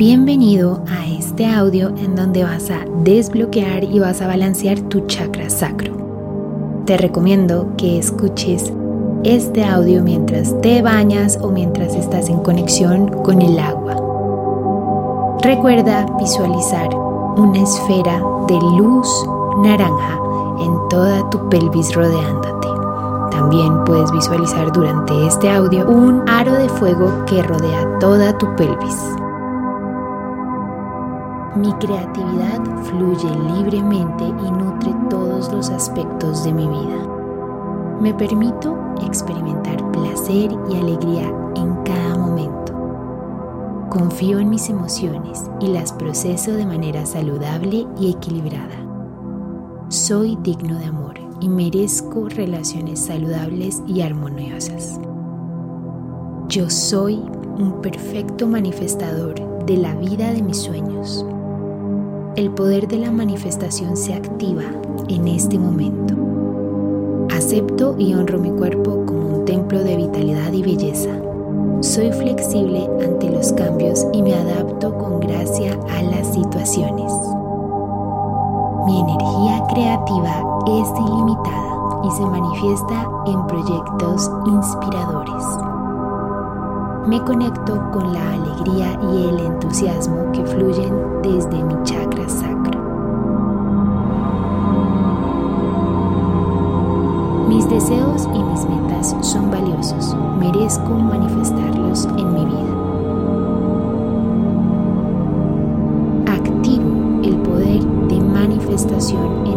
Bienvenido a este audio en donde vas a desbloquear y vas a balancear tu chakra sacro. Te recomiendo que escuches este audio mientras te bañas o mientras estás en conexión con el agua. Recuerda visualizar una esfera de luz naranja en toda tu pelvis rodeándote. También puedes visualizar durante este audio un aro de fuego que rodea toda tu pelvis. Mi creatividad fluye libremente y nutre todos los aspectos de mi vida. Me permito experimentar placer y alegría en cada momento. Confío en mis emociones y las proceso de manera saludable y equilibrada. Soy digno de amor y merezco relaciones saludables y armoniosas. Yo soy un perfecto manifestador de la vida de mis sueños el poder de la manifestación se activa en este momento. Acepto y honro mi cuerpo como un templo de vitalidad y belleza. Soy flexible ante los cambios y me adapto con gracia a las situaciones. Mi energía creativa es ilimitada y se manifiesta en proyectos inspiradores. Me conecto con la alegría y el entusiasmo que fluyen desde mi chakra sacro. Mis deseos y mis metas son valiosos. Merezco manifestarlos en mi vida. Activo el poder de manifestación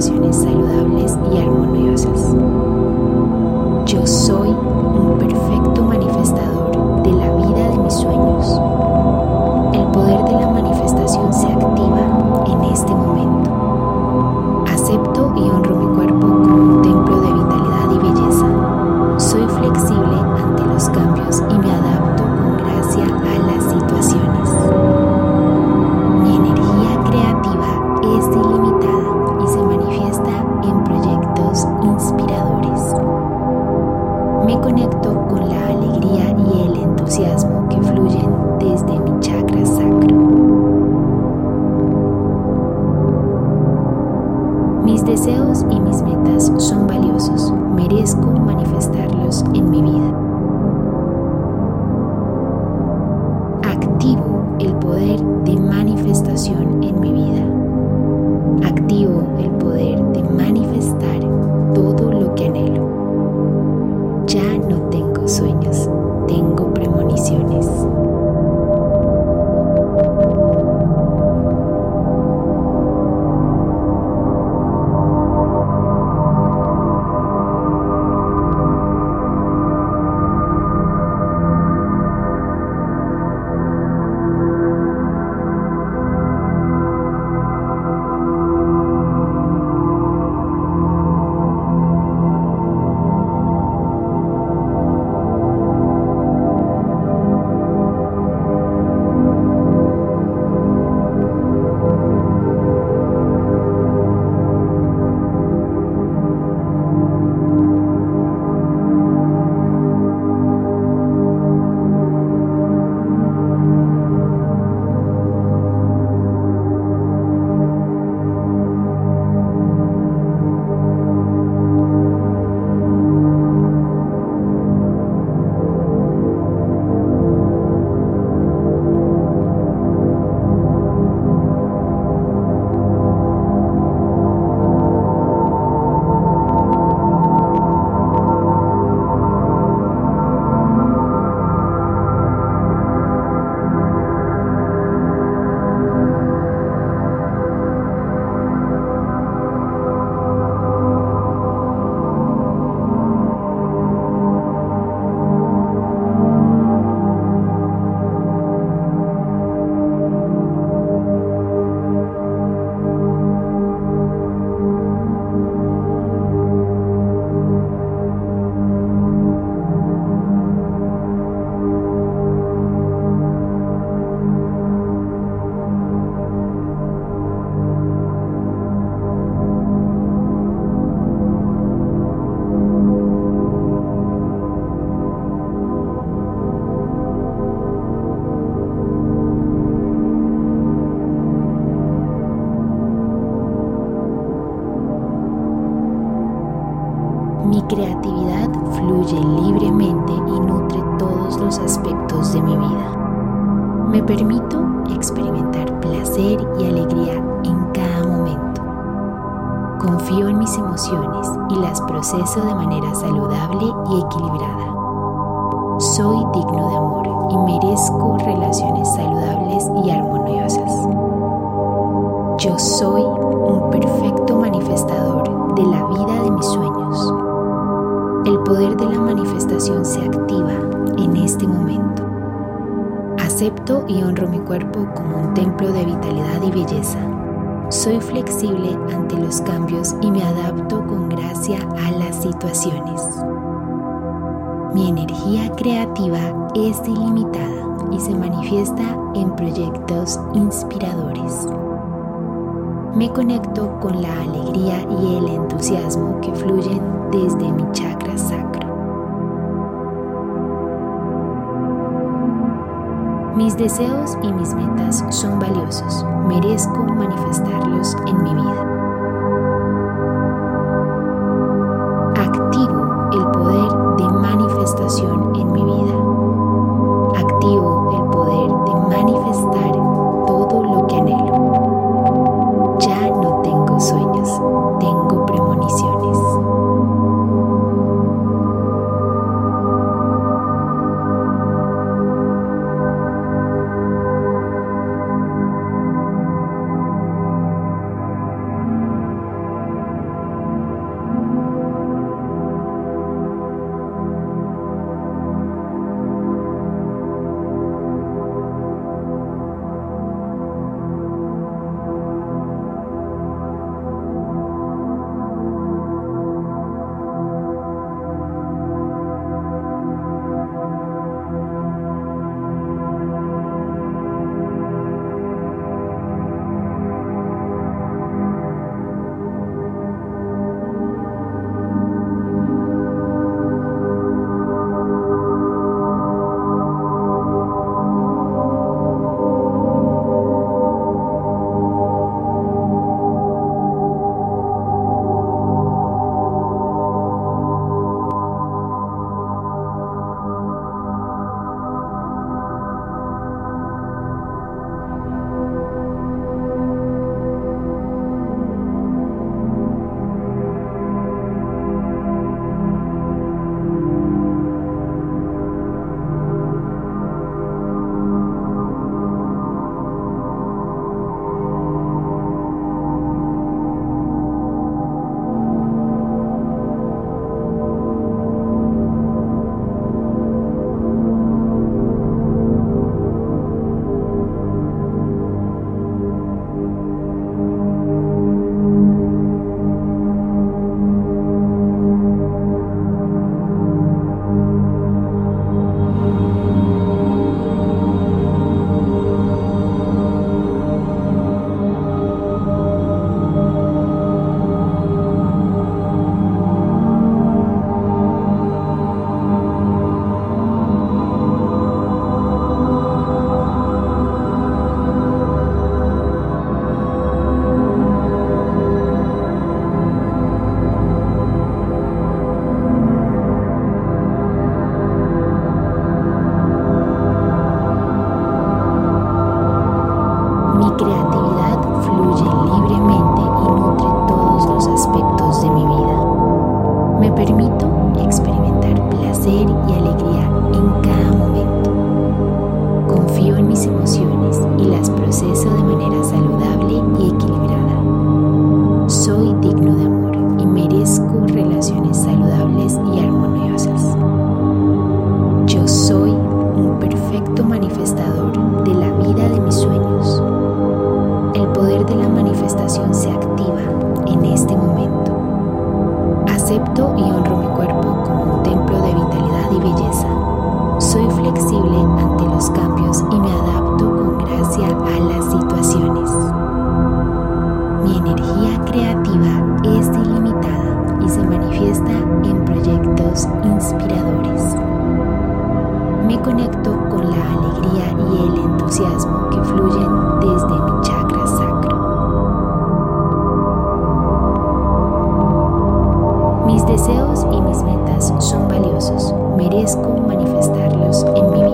me conecto se manifiesta en proyectos inspiradores. Me conecto con la alegría y el entusiasmo que fluyen desde mi chakra sacro. Mis deseos y mis metas son valiosos, merezco manifestarlos en mi vida. deseos y mis metas son valiosos. Merezco manifestarlos en mi vida.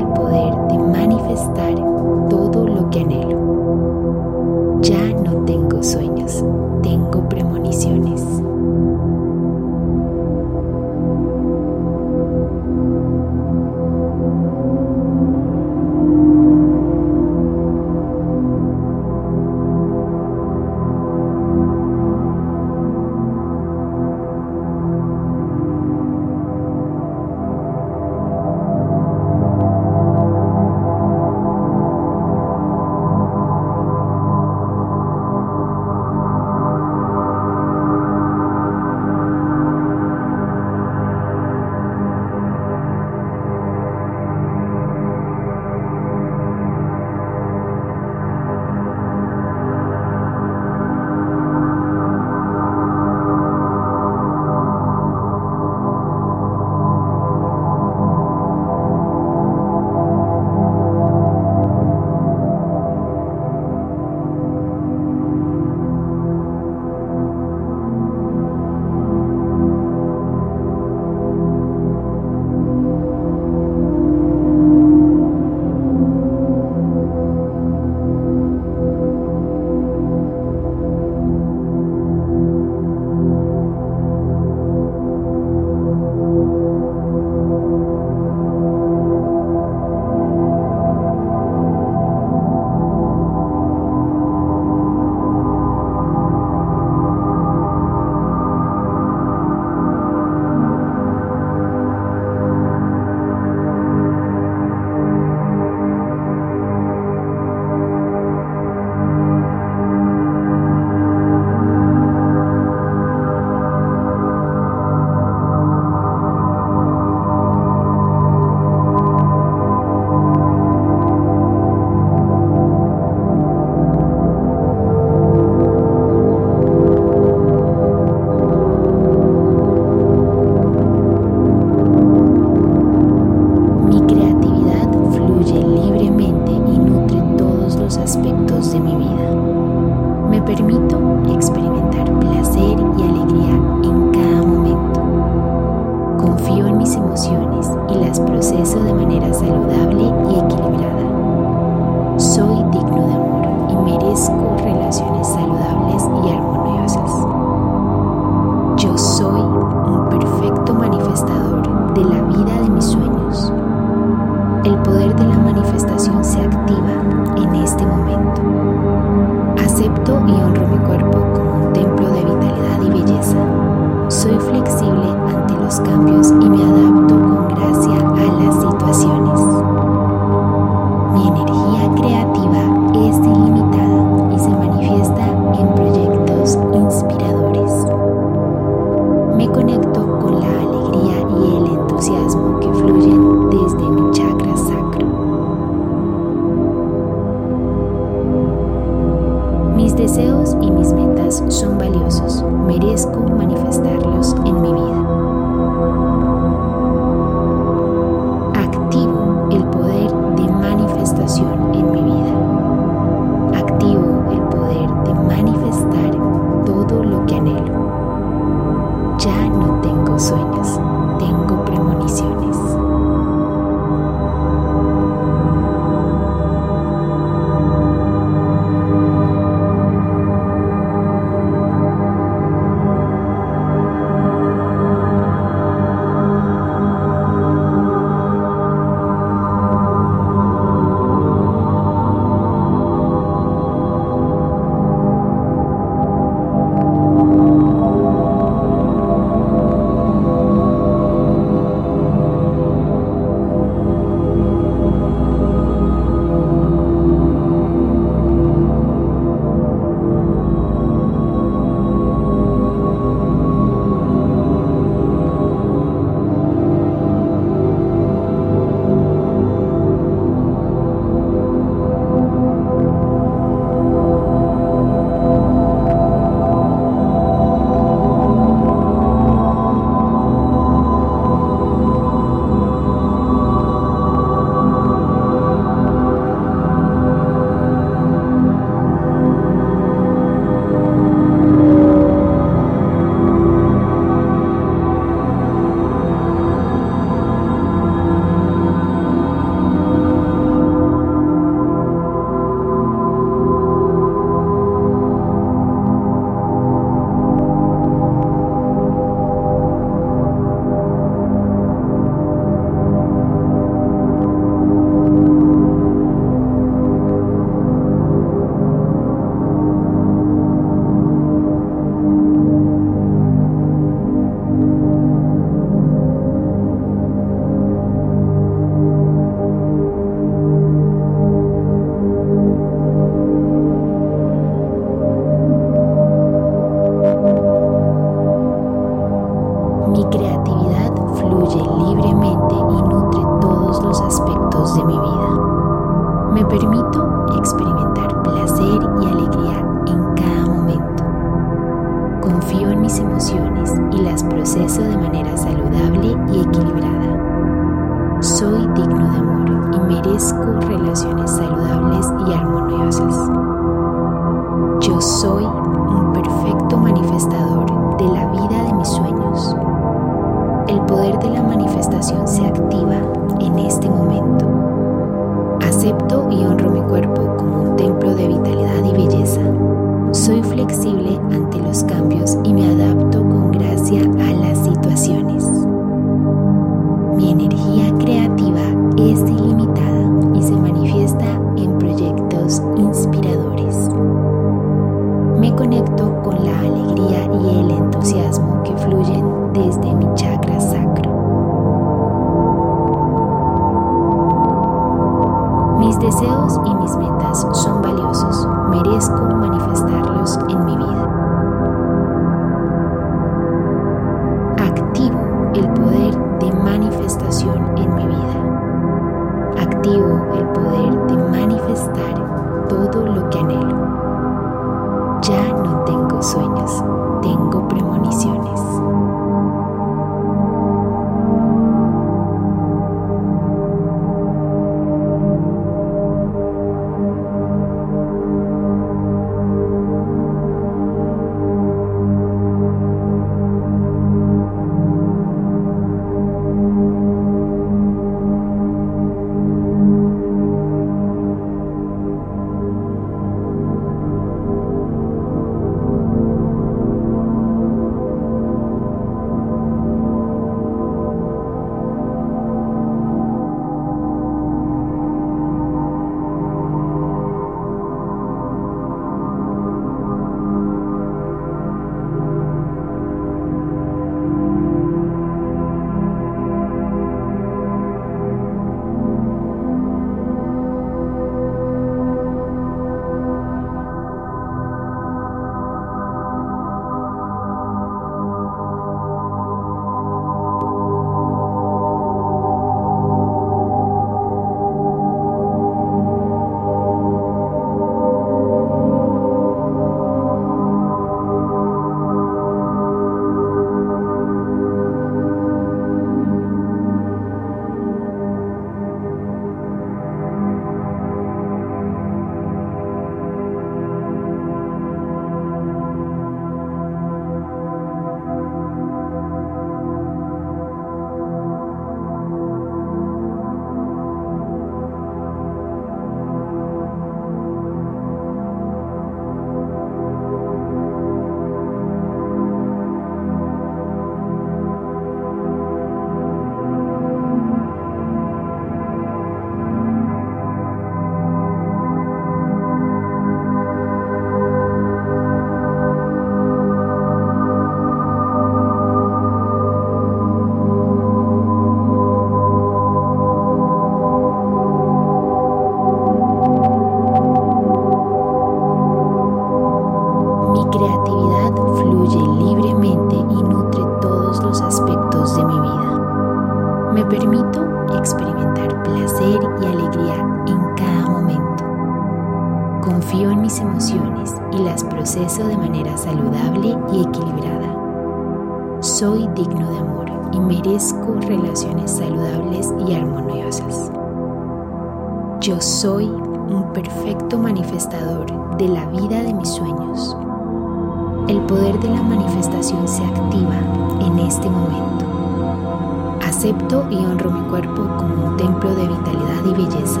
Acepto y honro mi cuerpo como un templo de vitalidad y belleza.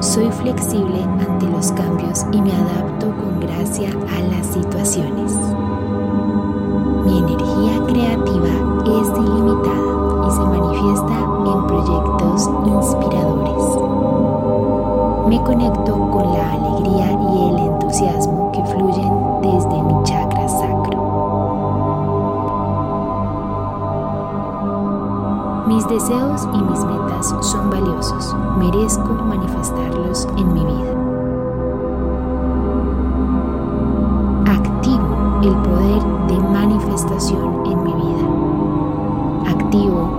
Soy flexible ante los cambios y me adapto con gracia a las situaciones. Mi energía creativa es ilimitada y se manifiesta en proyectos inspiradores. Me conecto con la alegría y el entusiasmo que fluyen Mis deseos y mis metas son valiosos. Merezco manifestarlos en mi vida. Activo el poder de manifestación en mi vida. Activo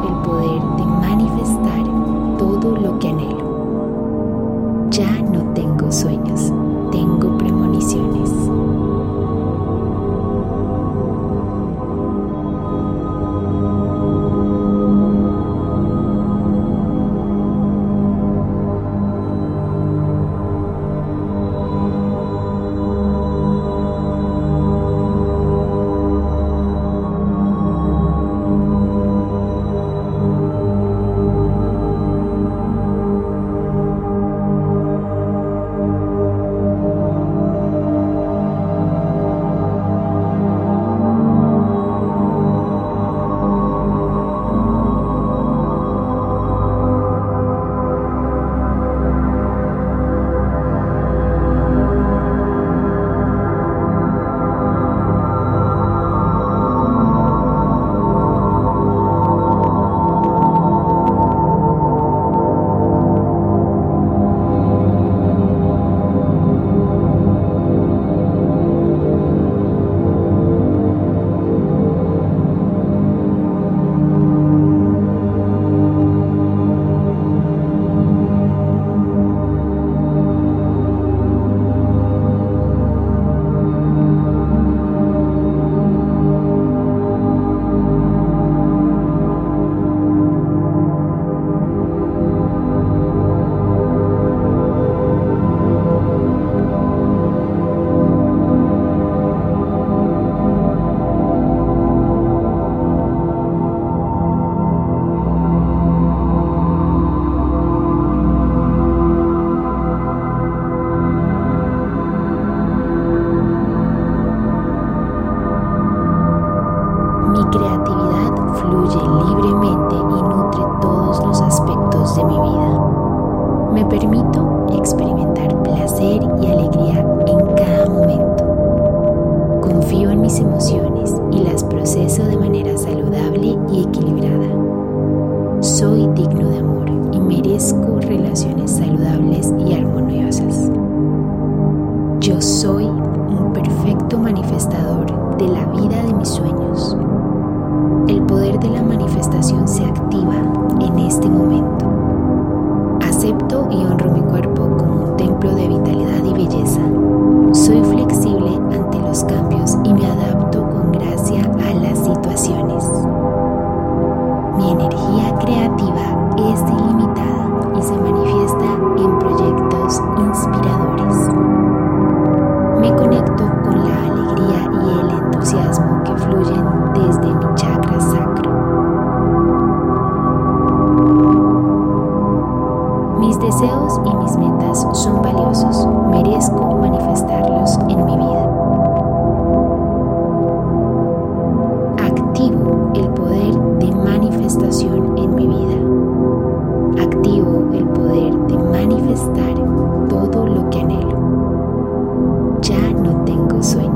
随你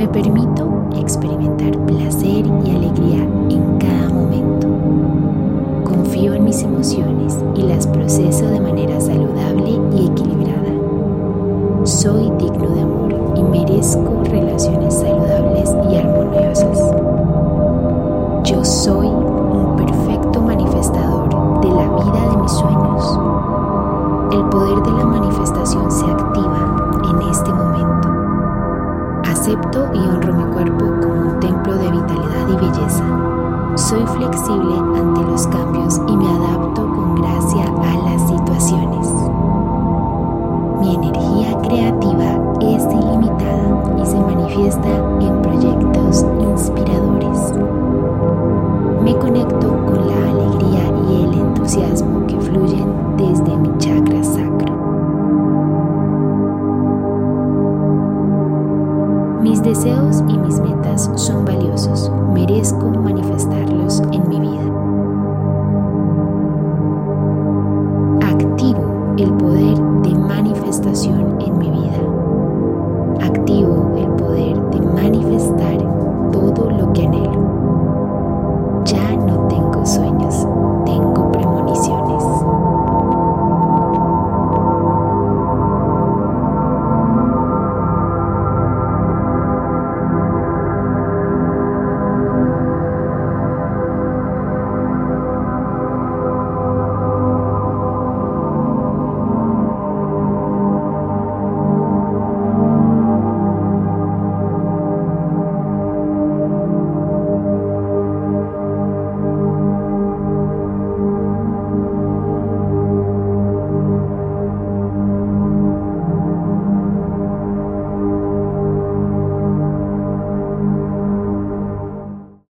Me permito experimentar placer y alegría en cada momento. Confío en mis emociones y las proceso de manera saludable y equilibrada. Soy digno de amor y merezco relaciones saludables y armoniosas. Yo soy un perfecto manifestador de la vida de mis sueños. El poder de la manifestación se activa en este momento. Acepto y honro mi cuerpo como un templo de vitalidad y belleza. Soy flexible ante los cambios y me adapto con gracia a las situaciones. Mi energía creativa es ilimitada y se manifiesta en proyectos inspiradores. Me conecto con la alegría y el entusiasmo que fluyen desde mi chakra sacro. Deseos